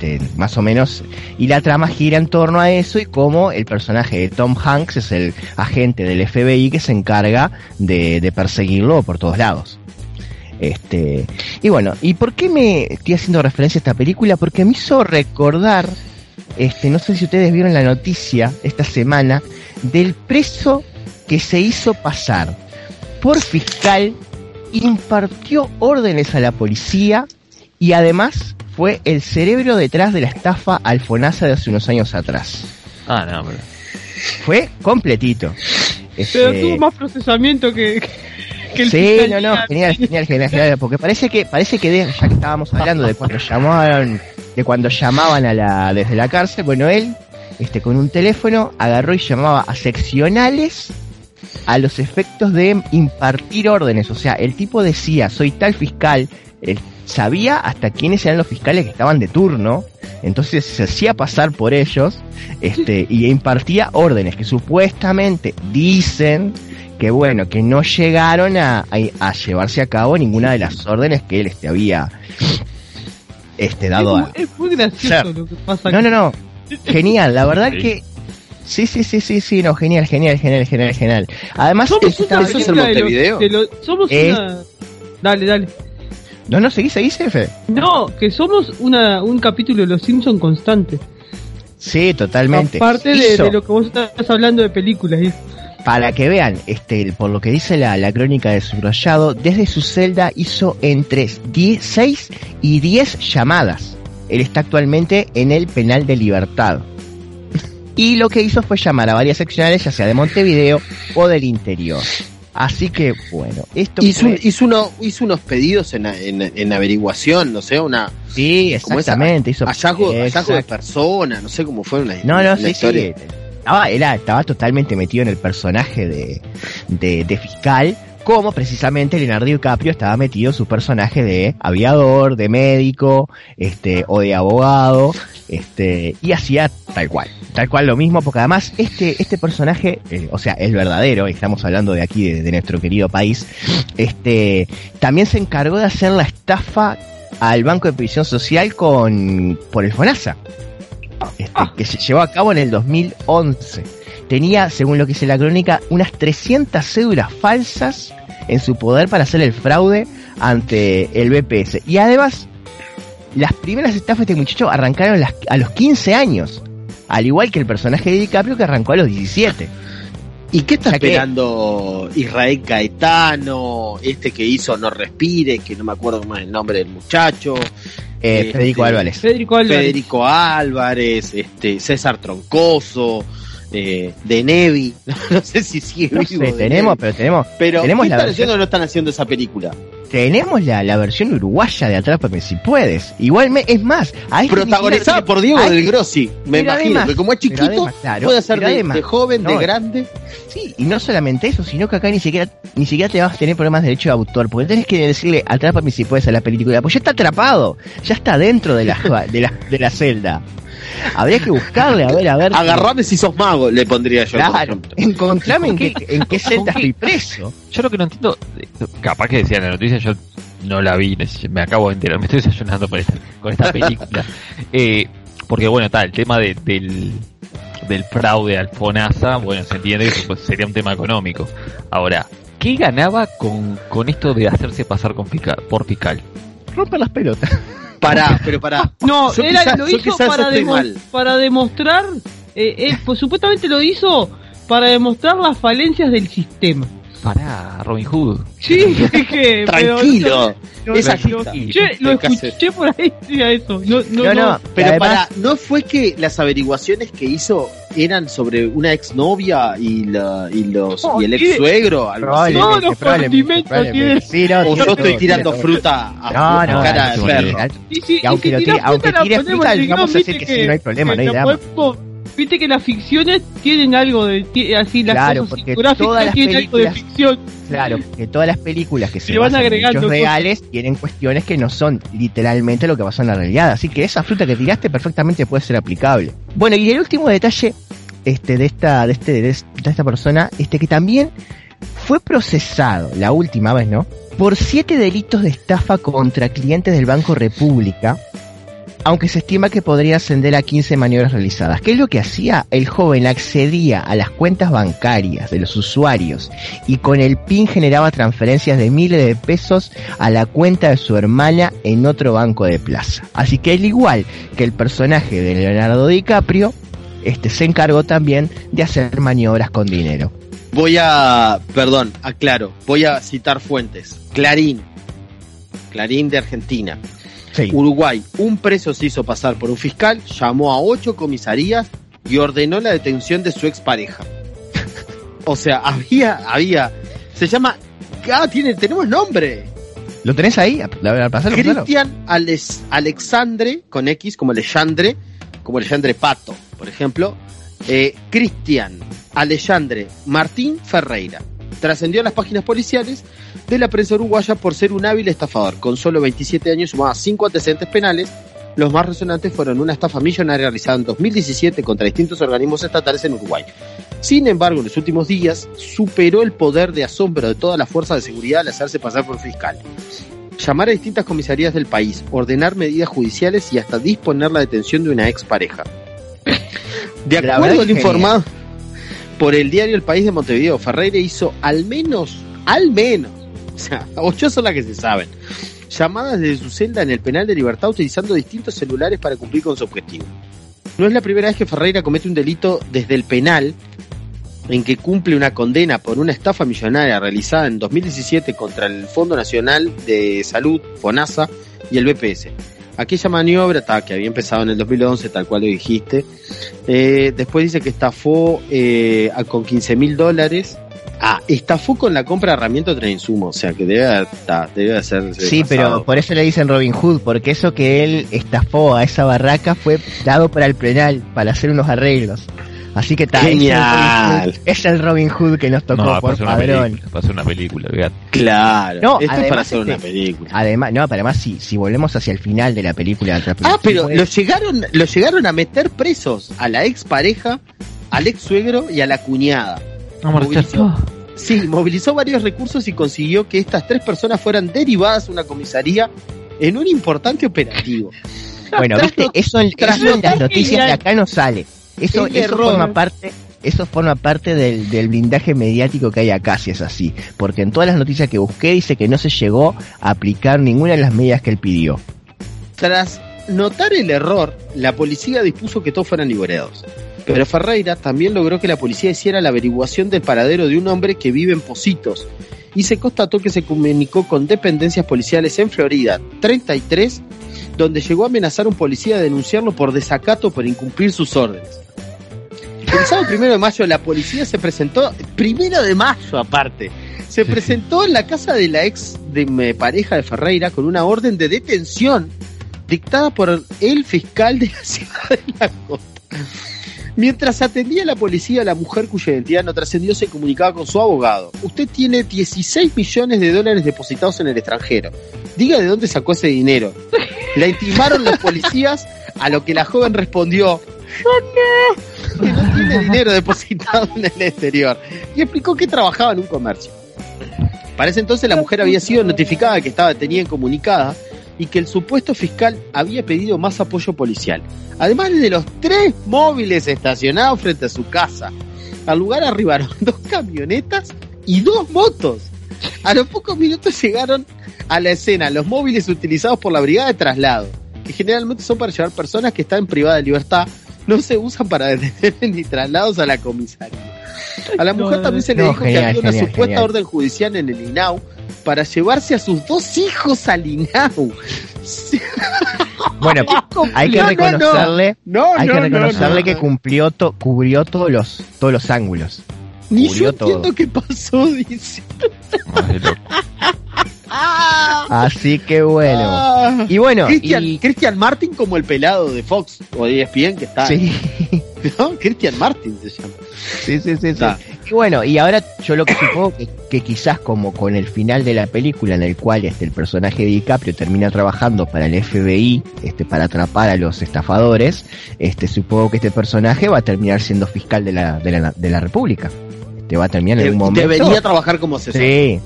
Este, más o menos, y la trama gira en torno a eso y cómo el personaje de Tom Hanks es el agente del FBI que se encarga de, de perseguirlo por todos lados. Este, y bueno, ¿y por qué me estoy haciendo referencia a esta película? Porque me hizo recordar, este, no sé si ustedes vieron la noticia esta semana, del preso que se hizo pasar por fiscal, impartió órdenes a la policía y además fue el cerebro detrás de la estafa al FONASA de hace unos años atrás. ah, no, pero. Fue completito. Pero tuvo más procesamiento que, que el Sí, no, no, genial, genial, genial, genial, porque parece que, parece que de- ya que estábamos hablando de cuando llamaban, de cuando llamaban a la, desde la cárcel, bueno, él, este, con un teléfono, agarró y llamaba a seccionales a los efectos de impartir órdenes, o sea, el tipo decía, soy tal fiscal, sabía hasta quiénes eran los fiscales que estaban de turno, entonces se hacía pasar por ellos, este, y impartía órdenes que supuestamente dicen que bueno, que no llegaron a, a- a llevarse a cabo ninguna de las órdenes que él este, había este, dado es, a... es muy gracioso Ser. lo que pasa. No, no, no, genial, la verdad que... Sí, sí, sí, sí, sí, no, genial, genial, genial, genial, genial. Además, Somos una ¿Eso es lo- Montevideo? lo- somos Es- una... Dale, dale. No, no, seguí, seguí, Fede. No, que somos una, un capítulo de Los Simpson constante. Sí, totalmente. Aparte de, de lo que vos estás hablando de películas. ¿eh? Para que vean, este, por lo que dice la, la crónica de subrayado, desde su celda hizo entre 10, 6 y 10 llamadas. Él está actualmente en el penal de libertad. Y lo que hizo fue llamar a varias seccionales, ya sea de Montevideo o del interior. Así que, bueno, esto Hizo, fue- hizo, uno, hizo unos pedidos en, en, en averiguación, no sé, una Sí, como esa- exactamente. Hizo, hallazgo, hallazgo de persona, no sé cómo fue una, No, no, una sí, sí. historia. Estaba, era, estaba totalmente metido en el personaje de, de, de fiscal, como precisamente Leonardo DiCaprio estaba metido en su personaje de aviador, de médico, este, o de abogado, este, y hacía tal cual, tal cual lo mismo, porque además este, este personaje, eh, o sea, el verdadero, estamos hablando de aquí, de, nuestro querido país, este, también se encargó de hacer la estafa al Banco de Previsión Social con, por el FONASA, este, que se llevó a cabo en el 2011 tenía, según lo que dice la crónica, unas 300 cédulas falsas en su poder para hacer el fraude ante el BPS. Y además, las primeras estafas de este muchacho arrancaron las- a los 15 años. Al igual que el personaje de DiCaprio que arrancó a los 17. ¿Y qué está O sea que- esperando Israel Caetano, este que hizo No Respire, que no me acuerdo más el nombre del muchacho? Eh, Este, Federico Álvarez. Federico Álvarez. Federico Álvarez, este, César Troncoso, eh, De Nevi, no sé si sigue No vivo. sé, tenemos, Nevi. pero tenemos, pero tenemos ¿qué la están versión- haciendo o no están haciendo esa película? tenemos la, la versión uruguaya de Atrápame si puedes. Igual me, es más, a este ni Protagonizada por Diego a del este- Grossi, me imagino, además- que como es chiquito, además, claro, puede ser de, de joven, de grande. Sí, y no solamente eso, sino que acá ni siquiera, ni siquiera te vas a tener problemas de derecho de autor, porque tenés que decirle, atrápame si puedes a la película, pues ya está atrapado, ya está dentro de la, de la, de la celda. Habría que buscarle, a ver, a ver. Agarrame si sos mago, le pondría yo, Claro, encontrame en qué, en qué celda estoy preso. Yo lo que no entiendo, capaz que decía en la noticia, yo no la vi, me acabo de enterar, me estoy desayunando con esta, con esta película. Eh, porque bueno, está, el tema de- del, del fraude al FONASA, bueno, se entiende que pues, sería un tema económico. Ahora, ¿qué ganaba con, con esto de hacerse pasar con fiscal, por fiscal? Romper las pelotas. Pará, pero pará. No, Yo era, lo hizo para, demo- para demostrar, eh, eh, pues supuestamente lo hizo para demostrar las falencias del sistema. Para Robin Hood. Sí, que, pero- Tranquilo. no, no, agita. che, lo escuché por ahí, decía eso. No, no, No, no. no, Pero además- para, ¿no fue que las averiguaciones que hizo eran sobre una exnovia y, la, y, los, No, y el tiene- ex suegro? No, los probablemente, condimentos probablemente. Sí, no, O tiene yo estoy tiene tirando fruta a, No, no, cara no, de perro. Y si- Y aunque si tire- fruta, el decir viste que sí, no hay problema, no hay drama. Viste que las ficciones tienen algo de. Así, las Claro, cosas porque todas las tienen algo de películas- ficción. Claro, que todas las películas que se van en agregando reales tienen cuestiones que no son literalmente lo que pasó en la realidad. Así que esa fruta que tiraste perfectamente puede ser aplicable. Bueno, y el último detalle este, de, esta, de, este, de esta persona, este que también fue procesado, la última vez, ¿no? Por siete delitos de estafa contra clientes del Banco República, aunque se estima que podría ascender a 15 maniobras realizadas. ¿Qué es lo que hacía? El joven accedía a las cuentas bancarias de los usuarios y con el PIN generaba transferencias de miles de pesos a la cuenta de su hermana en otro banco de plaza. Así que al igual que el personaje de Leonardo DiCaprio, este se encargó también de hacer maniobras con dinero. Voy a, perdón, aclaro, voy a citar fuentes. Clarín, Clarín de Argentina. Sí. Uruguay, un preso se hizo pasar por un fiscal, llamó a ocho comisarías y ordenó la detención de su expareja. O sea, había, había, se llama, ah, tiene, tenemos nombre. ¿Lo tenés ahí? Cristian Alex- Alexandre, con X, como Alexandre, como Alexandre Pato, por ejemplo. Eh, Cristian Alexandre Martín Ferreira. Trascendió a las páginas policiales de la prensa uruguaya por ser un hábil estafador. Con solo 27 años sumaba 5 antecedentes penales. Los más resonantes fueron una estafa millonaria realizada en 2017 contra distintos organismos estatales en Uruguay. Sin embargo, en los últimos días superó el poder de asombro de todas las fuerzas de seguridad al hacerse pasar por fiscal llamar a distintas comisarías del país, ordenar medidas judiciales y hasta disponer la detención de una expareja. De acuerdo al informado por el diario El País de Montevideo, Ferreira hizo al menos, al menos, o sea, ocho son las que se saben, llamadas desde su celda en el penal de libertad utilizando distintos celulares para cumplir con su objetivo. No es la primera vez que Ferreira comete un delito desde el penal en que cumple una condena por una estafa millonaria realizada en 2017 contra el Fondo Nacional de Salud, FONASA, y el BPS. Aquella maniobra, ta, que había empezado en el 2011, tal cual lo dijiste, eh, después dice que estafó eh, a- con 15 mil dólares. Ah, estafó con la compra de herramientas de insumo, o sea que debe, ta, debe ser. Sí, pero por eso le dicen Robin Hood, porque eso que él estafó a esa barraca fue dado para el penal, para hacer unos arreglos. Así que tal, Genial. es el Robin Hood que nos tocó No, para por hacer una padrón. película, para hacer una película, fíjate. Claro. No, Esto es para además hacer este- una película. Además, no, pero además si, si volvemos hacia el final de la película. Ah, pero lo llegaron, lo llegaron a meter presos a la ex pareja, al ex suegro y a la cuñada. Vamos a Movilizó, sí, movilizó varios recursos y consiguió que estas tres personas fueran derivadas a una comisaría en un importante operativo. Bueno, viste, eso en, eso en las noticias de acá no sale. Eso, eso forma parte, eso forma parte del, del blindaje mediático que hay acá, si es así. Porque en todas las noticias que busqué dice que no se llegó a aplicar ninguna de las medidas que él pidió. Tras notar el error, la policía dispuso que todos fueran liberados. Pero Ferreira también logró que la policía hiciera la averiguación del paradero de un hombre que vive en Positos y se constató que se comunicó con dependencias policiales en Florida 33, donde llegó a amenazar a un policía a denunciarlo por desacato por incumplir sus órdenes. El sábado primero de mayo la policía se presentó, primero de mayo aparte, se presentó en la casa de la ex de mi pareja de Ferreira con una orden de detención dictada por el fiscal de la ciudad de la costa. Mientras atendía la policía, la mujer cuya identidad no trascendió se comunicaba con su abogado. Usted tiene 16 millones de dólares depositados en el extranjero. Diga de dónde sacó ese dinero. La intimaron los policías, a lo que la joven respondió que no tiene dinero depositado en el exterior y explicó que trabajaba en un comercio. Para ese entonces la mujer había sido notificada de que estaba detenida incomunicada y que el supuesto fiscal había pedido más apoyo policial, además de los tres móviles estacionados frente a su casa. Al lugar arribaron dos camionetas y dos motos. A los pocos minutos llegaron a la escena los móviles utilizados por la brigada de traslado, que generalmente son para llevar personas que están privadas de libertad, no se usan para detener ni traslados a la comisaría. A la mujer No, también se le no, dijo genial, que había una genial, supuesta genial. orden judicial en el INAU para llevarse a sus dos hijos al INAU. Bueno, hay que No, no, no. reconocerle, No, hay que no, reconocerle no. que cumplió to- cubrió todos los, todos los ángulos. Ni cubrió yo entiendo todo. qué pasó, dice. Loco. Así que bueno. Ah. Y bueno, Christian, y- Christian Martin como el pelado de Fox o de ESPN que está. sí, ¿no? Christian Martin se llama. sí, sí, sí, sí. Y bueno, y ahora yo lo que supongo que, que quizás como con el final de la película en el cual este el personaje de DiCaprio termina trabajando para el FBI, este para atrapar a los estafadores, este supongo que este personaje va a terminar siendo fiscal de la de la, de la República. Este va a terminar en De- algún momento. debería trabajar como asesor. Sí.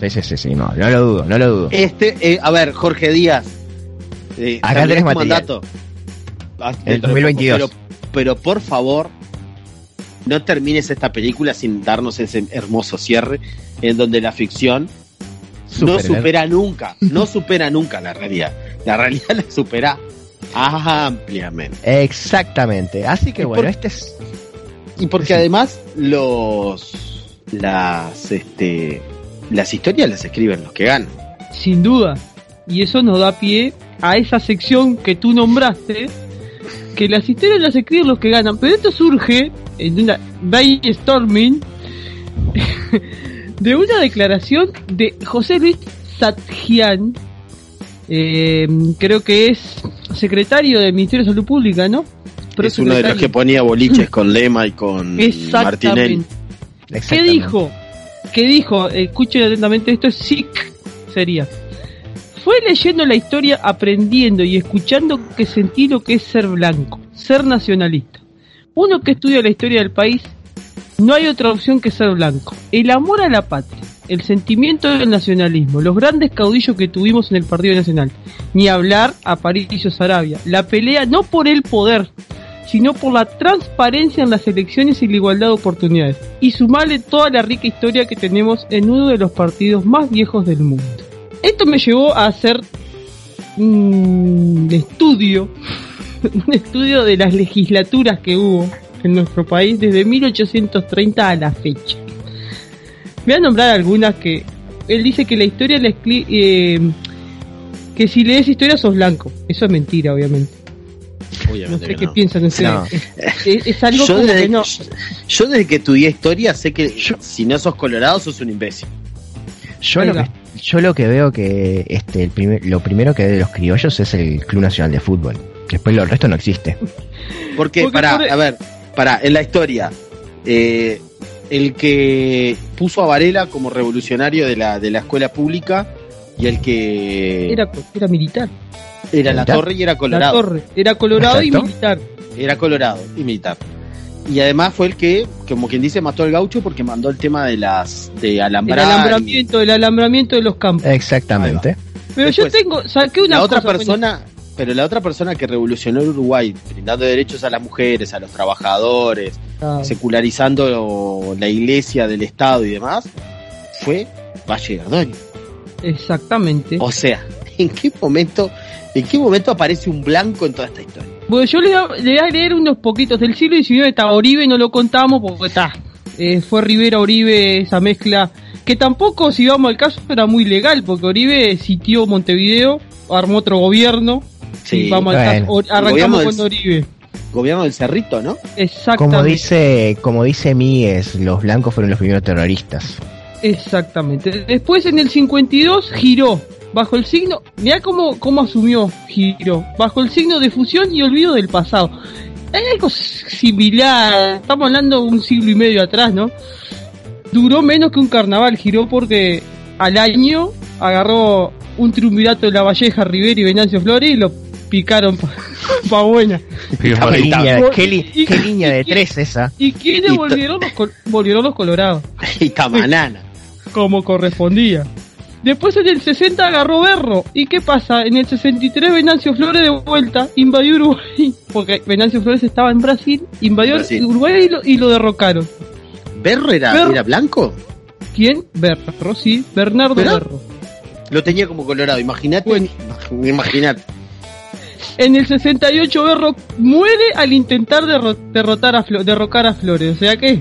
Sí, sí, sí, sí, no, no lo dudo, no lo dudo. Este, eh, a ver, Jorge Díaz. Eh, Acá tenés material. mandato. Ah, El dentro de 2022. poco, Pero, pero por favor, no termines esta película sin darnos ese hermoso cierre en donde la ficción no supera nunca, no supera nunca la realidad. La realidad la supera ampliamente. Exactamente. Así que Y bueno, por- este es. Y porque además los las este las historias las escriben los que ganan. Sin duda. Y eso nos da pie a esa sección que tú nombraste, que las historias las escriben los que ganan. Pero esto surge en una brainstorming de una declaración de José Luis Satjian, eh, creo que es secretario del Ministerio de Salud Pública, ¿no? es uno de los que ponía boliches con Lema y con Martinelli. ¿Qué dijo? ¿Qué dijo? Escuchen atentamente, esto es SIC, sería. Fue leyendo la historia, aprendiendo y escuchando que sentí lo que es ser blanco, ser nacionalista. Uno que estudia la historia del país, no hay otra opción que ser blanco. El amor a la patria, el sentimiento del nacionalismo, los grandes caudillos que tuvimos en el Partido Nacional, ni hablar a Patricio Sarabia, la pelea no por el poder, sino por la transparencia en las elecciones y la igualdad de oportunidades. Y sumarle toda la rica historia que tenemos en uno de los partidos más viejos del mundo. Esto me llevó a hacer un estudio, un estudio de las legislaturas que hubo en nuestro país desde 1830 a la fecha. Voy a nombrar algunas que él dice que la historia la eh, que si lees historia sos blanco. Eso es mentira, obviamente. No sé que qué no. piensan ustedes. No. Es, es algo Yo como desde, que no. yo desde que estudié historia sé que si no sos colorado sos un imbécil. Yo lo, que, yo lo que veo que este el primer- lo primero que ve de los criollos es el Club Nacional de Fútbol. Después lo el resto no existe. Porque, Porque para, por- a ver, Para, en la historia, eh, el que puso a Varela como revolucionario de la, de la escuela pública y el que Era, era militar. Era la torre y era La colorado. torre. Era colorado y militar. Era colorado y militar. Y además fue el que, como quien dice, mató al gaucho porque mandó el tema de las de El alambrar. y- alambramiento, el alambramiento de los campos. Exactamente. Pero después, yo tengo, saqué una la otra cosa, persona, pero la otra persona que revolucionó el Uruguay, brindando derechos a las mujeres, a los trabajadores, Ah, secularizando la iglesia del Estado y demás, fue Valle Gardoni. Exactamente. O sea, ¿en qué momento, en qué momento aparece un blanco en toda esta historia? Bueno, yo le, voy a- le voy a leer unos poquitos del siglo XIX, está Oribe, no lo contamos porque está. eh, fue Rivera Oribe esa mezcla, que tampoco, si vamos al caso, era muy legal, porque Oribe sitió Montevideo, armó otro gobierno, Sí, y vamos al caso, arrancamos con Oribe. gobierno del Cerrito, ¿no? Exactamente. Como dice, como dice Mies, los blancos fueron los primeros terroristas. Exactamente. Después en el 52 giró bajo el signo, mira cómo, cómo asumió giró, bajo el signo de fusión y olvido del pasado. Hay algo similar, estamos hablando de un siglo y medio atrás, ¿no? Duró menos que un carnaval, giró porque al año agarró un triunvirato de la Valleja, Rivera y Venancio Flores y lo picaron pa, pa buena. Qué línea, qué li- Y- qué línea de y- tres esa. ¿Y quiénes volvieron los, volvieron los colorados? Y Tamanana. como correspondía. Después en el 60 agarró Berro. ¿Y qué pasa? En el 63 Venancio Flores de vuelta invadió Uruguay. Porque Venancio Flores estaba en Brasil, invadió Brasil. Uruguay y lo, y lo derrocaron. ¿Berro era, Berro. era blanco? ¿Quién? Berro, sí. Bernardo. Berro. Lo tenía como colorado, imagínate. Bueno. Imagínate. En el 68 Berro muere al intentar derro- derrotar a Flo- derrocar a Flores. O sea que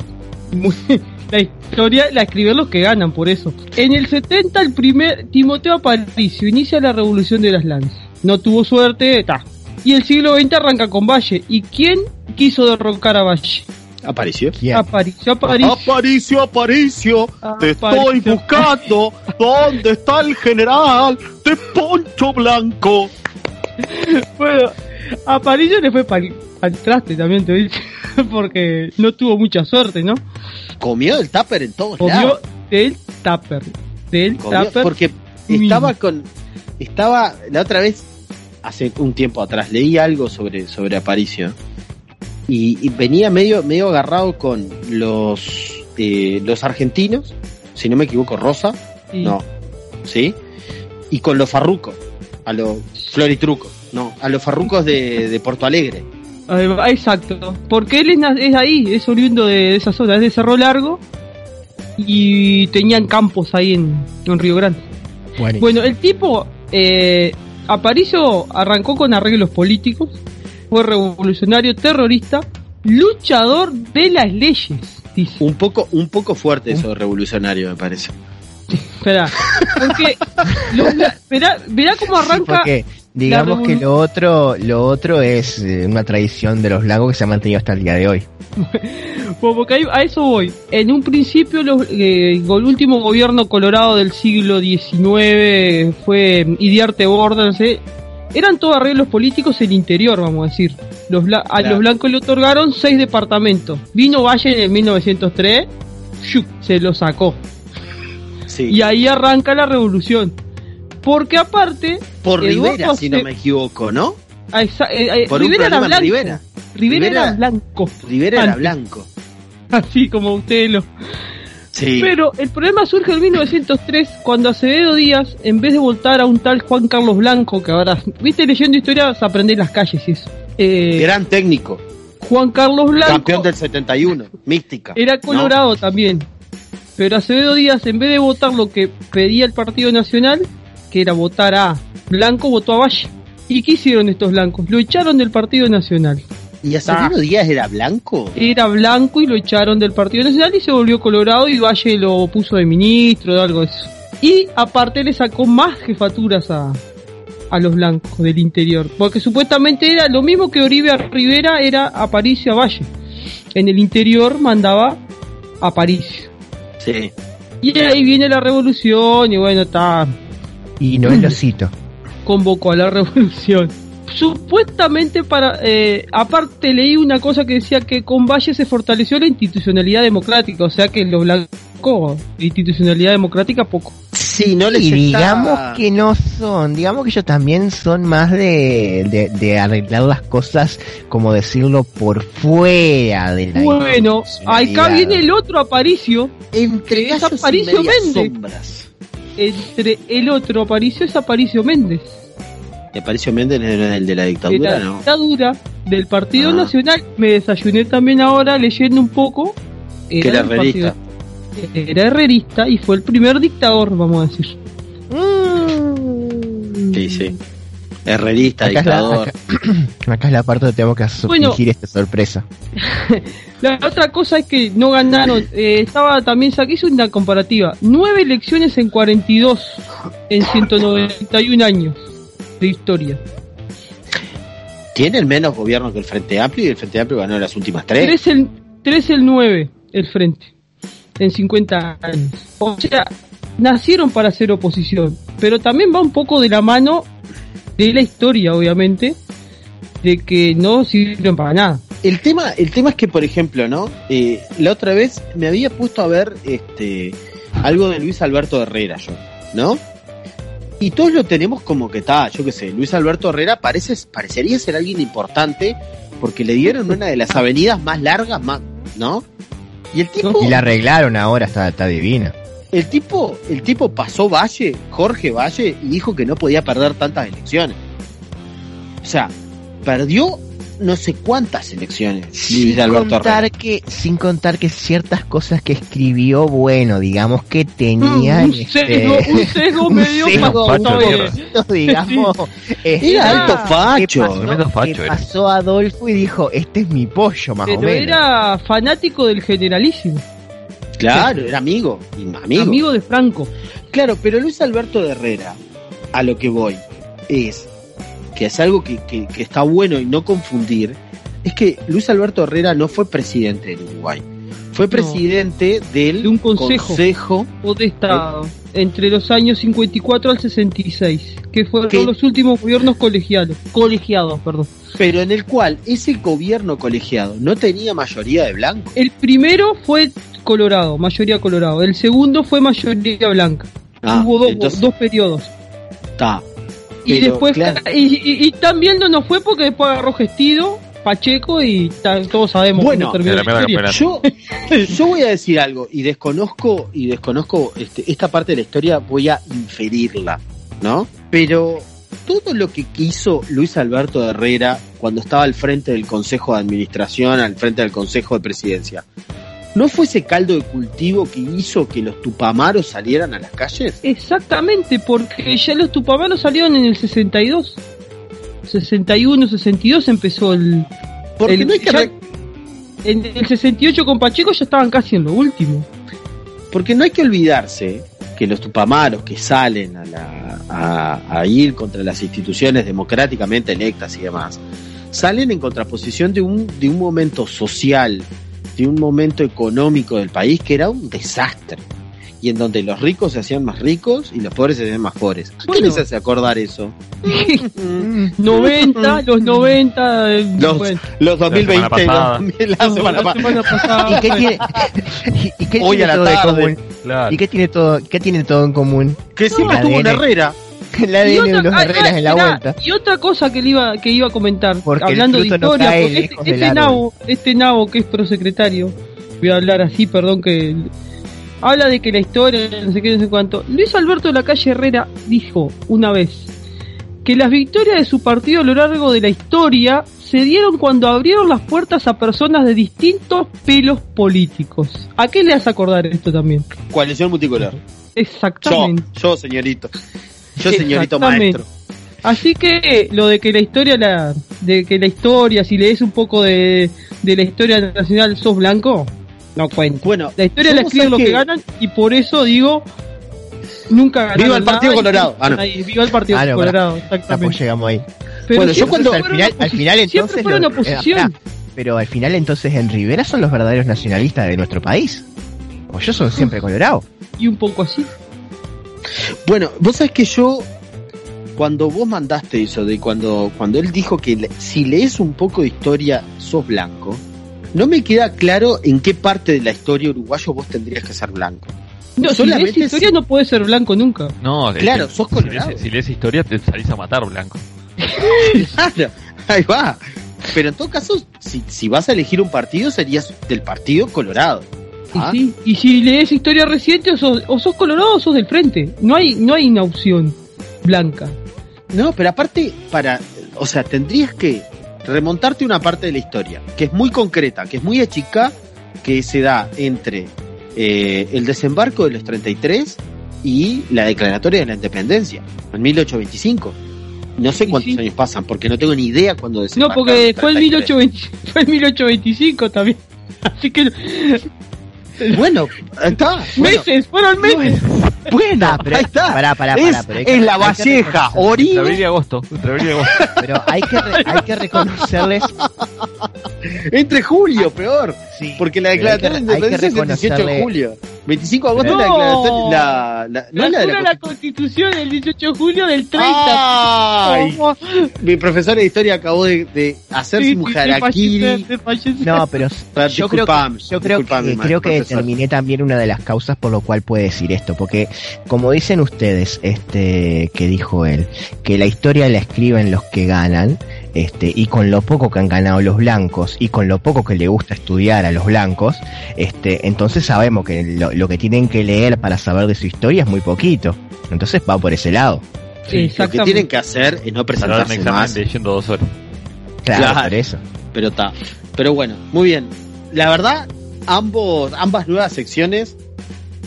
la historia la escriben los que ganan, por eso. En el 70 el primer Timoteo Aparicio inicia la revolución de las lanzas. No tuvo suerte, ta. Y el siglo XX arranca con Valle. ¿Y quién quiso derrocar a Valle? Apareció. ¿Quién? Aparicio, Aparicio. Aparicio, Aparicio, te Aparicio. estoy buscando. ¿Dónde está el general de Poncho Blanco? Bueno, Aparicio le fue para al traste también, te digo, porque no tuvo mucha suerte, ¿no? Comió el tupper en todos Comió lados. del tupper. Del Comió- tupper. porque estaba con. Estaba la otra vez, hace un tiempo atrás, leí algo sobre, sobre Aparicio. Y, y venía medio, medio agarrado con los, eh, los argentinos, si no me equivoco, Rosa. Sí. No. ¿Sí? Y con los farrucos. A los floritrucos. No, a los farrucos de, de Porto Alegre. Exacto, porque él es, ahí, es oriundo de, de esa zona, es de Cerro Largo y tenían campos ahí en, en Río Grande. Buenísimo. Bueno, el tipo, eh, Aparicio arrancó con arreglos políticos, fue revolucionario, terrorista, luchador de las leyes, dice. Un poco, un poco fuerte eso de revolucionario, me parece. Espera, porque verá, verá cómo arranca. Digamos que lo otro, lo otro es eh, una tradición de los blancos que se ha mantenido hasta el día de hoy. Bueno, porque ahí- a eso voy. En un principio, los, eh, el último gobierno colorado del siglo XIX fue Idiarte Borders. eh, Eran todos arreglos políticos en el interior, vamos a decir. Los bla- a Claro. los blancos le otorgaron seis departamentos. Vino Valle en 1903, ¡shuc! se lo sacó. Sí. Y ahí arranca la revolución. Porque aparte, Por Rivera, si no me equivoco, ¿no? a esa- eh, eh, Por un Rivera era problema en blanco. Rivera. Rivera era blanco. Rivera era blanco. Así como ustedes lo, Sí. Pero el problema surge en 1903 cuando Acevedo Díaz, en vez de votar a un tal Juan Carlos Blanco, que ahora, viste, leyendo historias, aprendés las calles y eso. Eh, Gran técnico. Juan Carlos Blanco Campeón del 71. Mística. era colorado también. Pero Acevedo Díaz, en vez de votar lo que pedía el Partido Nacional, que era votar a Blanco, votó a Valle. ¿Y qué hicieron estos blancos? Lo echaron del Partido Nacional. ¿Y Acevedo Díaz era blanco? Era blanco y lo echaron del Partido Nacional y se volvió colorado y Valle lo puso de ministro, de algo de eso. Y aparte le sacó más jefaturas a, a los blancos del interior. Porque supuestamente era lo mismo que Oribe a Rivera era Aparicio a Valle. En el interior mandaba Aparicio. Sí. Y ahí viene la revolución y bueno, está Y no es lo cito. convocó a la revolución. supuestamente para eh, aparte leí una cosa que decía que con Valle se fortaleció la institucionalidad democrática o sea que lo blanco institucionalidad democrática poco Sí, no les y está- digamos que no son, digamos que ellos también son más de, de, de arreglar las cosas, como decirlo, por fuera de la bueno acá viene el otro Aparicio Entre Aparicio medias Méndez. Entre el otro Aparicio es Aparicio Méndez ¿Y Aparicio Méndez era el de la de dictadura? la No. dictadura del Partido Ah. Nacional me desayuné también ahora leyendo un poco Que era herrerista. partido- era herrerista y fue el primer dictador vamos a decir Sí, sí. Herrerista, Acá es, la, dictador. acá- acá es la parte donde tenemos que Bueno. fingir esta sorpresa. La otra cosa es que no ganaron. eh, estaba también, aquí hice una comparativa. Nueve elecciones en 42 en 191 años de historia. Tienen menos gobierno que el Frente Amplio y el Frente Amplio ganó las últimas tres. Tres el, tres el 9 el frente en 50 años. O sea, nacieron para ser oposición. Pero también va un poco de la mano de la historia, obviamente, de que no sirven para nada. El tema, el tema es que, por ejemplo, ¿no? Eh, la otra vez me había puesto a ver este algo de Luis Alberto Herrera, yo, ¿no? Y todos lo tenemos como que está, yo qué sé, Luis Alberto Herrera parece, parecería ser alguien importante porque le dieron una de las avenidas más largas, más, ¿no? Y el tipo, Y la arreglaron ahora, está, está divina. El tipo, el tipo pasó Valle, Jorge Valle, y dijo que no podía perder tantas elecciones. O sea, perdió no sé cuántas elecciones Sin Herrera. contar, que, sin contar que ciertas cosas que escribió, bueno, digamos que tenían... un sesgo, un sesgo medio sesgo, facho, un digamos... este, Era alto facho. que pasó, facho que pasó Adolfo y dijo, este es mi pollo, más o Pero menos. era fanático del generalísimo, Claro, era amigo, amigo. amigo de Franco. Claro, pero Luis Alberto de Herrera, a lo que voy, es que es algo que, que- que está bueno y no confundir, es que Luis Alberto Herrera no fue presidente del Uruguay, fue presidente del De un consejo. consejo o de Estado entre los años 54 al 66, que fueron los últimos gobiernos colegiados, colegiados, perdón. Pero en el cual ese gobierno colegiado no tenía mayoría de blanco. El primero fue Colorado, mayoría Colorado. El segundo fue mayoría blanca. Ah, Hubo dos, entonces- dos periodos. Está. Y después, claro. y, y- y también no nos fue porque después agarró Gestido, Pacheco y todos sabemos Bueno, cómo terminó la tremenda historia. campeonato. Yo, yo voy a decir algo y desconozco y desconozco este, esta parte de la historia voy a inferirla, ¿no? Pero todo lo que hizo Luis Alberto Herrera cuando estaba al frente del Consejo de Administración, al frente del Consejo de Presidencia, ¿no fue ese caldo de cultivo que hizo que los tupamaros salieran a las calles? Exactamente, porque ya los tupamaros salieron en el 62. 61, 62 empezó el... Porque el- no hay que ya- en el 68 con Pacheco ya estaban casi en lo último. porque no hay que olvidarse que los tupamaros que salen a, ir contra las instituciones democráticamente electas y demás, salen en contraposición de un, de un momento social, de un momento económico del país que era un desastre. Y en donde los ricos se hacían más ricos y los pobres se hacían más pobres. ¿A qué Bueno. les hace acordar eso? 90, los 90, eh, Los, bueno, los 2020, semana pasada. los 2000, la semana la pasada. semana pasada. ¿Y qué tiene, y, y qué Hoy tiene a la todo de tarde. común? Claro. ¿Y qué tiene todo, qué tiene todo en común? Que siempre No, tuvo un ADN. Herrera. De otra- los ah, Herreras ah, en la mirá, vuelta. Y otra cosa que le iba, que iba a comentar, Porque hablando de no historia, porque este, este nabo, este nabo que es prosecretario, voy a hablar así, perdón que habla de que la historia, no sé qué, no sé cuánto. Luis Alberto de la calle Herrera dijo una vez que las victorias de su partido a lo largo de la historia se dieron cuando abrieron las puertas a personas de distintos pelos políticos. ¿A qué le hace acordar esto también? Coalición multicolor. Yo, Exactamente. yo señorito. Yo señorito maestro. Así que lo de que la historia, la, de que la historia, si lees un poco de, de la historia nacional, sos blanco, no cuenta. Bueno, La historia la escriben los que ganan y por eso digo, nunca ganaron Viva el Partido nada Colorado. Ah, no. ahí, Viva el Partido Ah, no, Colorado, pues exactamente. llegamos ahí. Pero Bueno, yo cuando- al final, al final siempre entonces eh, oposición. ah, pero al final entonces en Rivera son los verdaderos nacionalistas de nuestro país. O yo soy siempre colorado. y un poco así. Bueno, vos sabés que yo cuando vos mandaste eso de cuando, cuando él dijo que le- si lees un poco de historia sos blanco, no me queda claro en qué parte de la historia uruguayo vos tendrías que ser blanco. No, si Solamente lees historia si- no puede ser blanco nunca. No, Claro, sos si colorado. lees, si lees historia te salís a matar, Blanco. Claro, ahí va. Pero en todo caso, si, si vas a elegir un partido, serías del partido colorado. Ah, Y, sí, y si lees historia reciente o sos, o sos colorado o sos del frente. No hay, no hay una opción blanca. No, pero aparte, para, o sea, tendrías que remontarte una parte de la historia, que es muy concreta, que es muy chica, que se da entre eh, el desembarco de los 33 y la declaratoria de la independencia, en 1825. No sé cuántos sí. años pasan, porque no tengo ni idea cuándo No, porque fue en 33. 1820 fue en 1825 también. Así que Bueno, está. Bueno, meses, fueron meses. bueno, Ah, pero- ahí está. pará, pará, es, pará, pero hay que- es la Valleja, Entre abril y agosto. Entre abril y agosto. Pero hay que, re- hay que reconocerles. entre julio, peor. Sí, Porque la pero hay que- declaratoria de independencia es el 18 de julio. 25 de agosto No. es la declaratoria. La, la, no la de la la constitución del 18 de julio del 30. Ay, mi profesor de historia acabó de, de hacerse Sí, te fallecer. No, pero yo creo yo creo que, creo que. Determiné también una de las causas por lo cual puede decir esto, porque como dicen ustedes, este, que dijo él, que la historia la escriben los que ganan, este, y con lo poco que han ganado los blancos y con lo poco que le gusta estudiar a los blancos, este, entonces sabemos que lo, lo que tienen que leer para saber de su historia es muy poquito. Entonces va por ese lado. Lo que tienen que hacer es no presentarse examen más. leyendo dos horas. Claro, Claro. por eso. Pero está. Pero bueno, muy bien. La verdad, ambos, ambas nuevas secciones,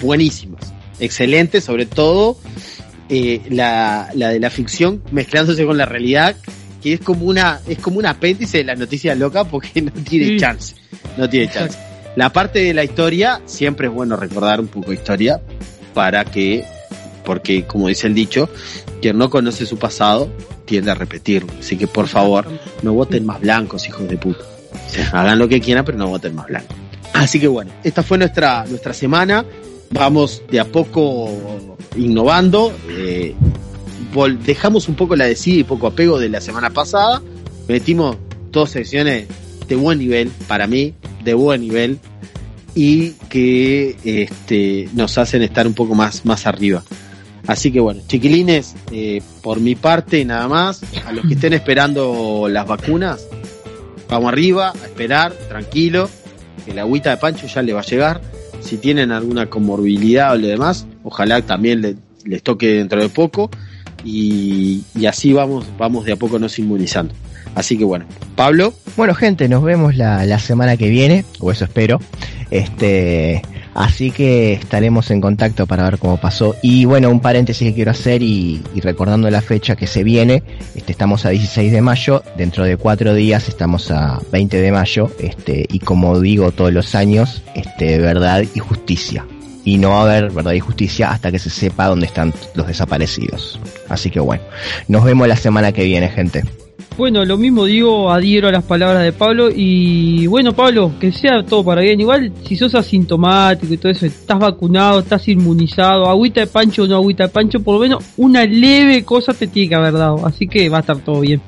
buenísimas. Excelentes, sobre todo eh, la, la de la ficción mezclándose con la realidad, que es como una, es como un apéndice de la noticia loca porque no tiene Sí. chance. No tiene chance. La parte de la historia, siempre es bueno recordar un poco de historia para que, porque como dice el dicho, quien no conoce su pasado tiende a repetirlo. Así que por favor, no voten más blancos, hijos de puta. O sea, hagan lo que quieran, pero no voten más blancos. Así que bueno, esta fue nuestra, nuestra semana. Vamos de a poco innovando. eh, dejamos un poco la decida y poco apego de la semana pasada. Metimos dos secciones de buen nivel, para mí, de buen nivel, y que este, nos hacen estar un poco más, más arriba. Así que bueno, chiquilines, eh, por mi parte nada más, a los que estén esperando las vacunas, vamos arriba, a esperar, tranquilo, la agüita de Pancho ya le va a llegar. Si tienen alguna comorbilidad o lo demás, ojalá también le- les toque dentro de poco y, y así vamos, vamos de a poco nos inmunizando. Así que bueno, Pablo, Bueno, gente, nos vemos la, la semana que viene, o eso espero. Este, así que estaremos en contacto para ver cómo pasó. Y bueno, un paréntesis que quiero hacer y, recordando la fecha que se viene, este, estamos a 16 de mayo, dentro de cuatro días estamos a 20 de mayo, este, y como digo todos los años, este, verdad y justicia. Y no va a haber verdad y justicia hasta que se sepa dónde están los desaparecidos. Así que bueno, nos vemos la semana que viene, gente. Bueno, lo mismo digo, adhiero a las palabras de Pablo y bueno, Pablo, que sea todo para bien. Igual, si sos asintomático y todo eso, estás vacunado, estás inmunizado, agüita de pancho o no agüita de pancho, por lo menos una leve cosa te tiene que haber dado. Así que va a estar todo bien.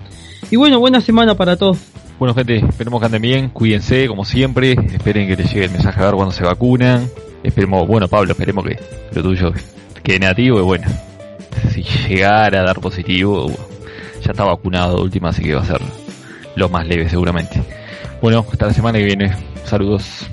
Y bueno, buena semana para todos. Bueno, gente, esperemos que anden bien, cuídense, como siempre, esperen que les llegue el mensaje a ver cuando se vacunan. Esperemos, bueno, Pablo, esperemos que lo tuyo quede negativo y bueno, si llegara a dar positivo, ya está vacunado última, así que va a ser lo más leve seguramente. Bueno, hasta la semana que viene. Saludos.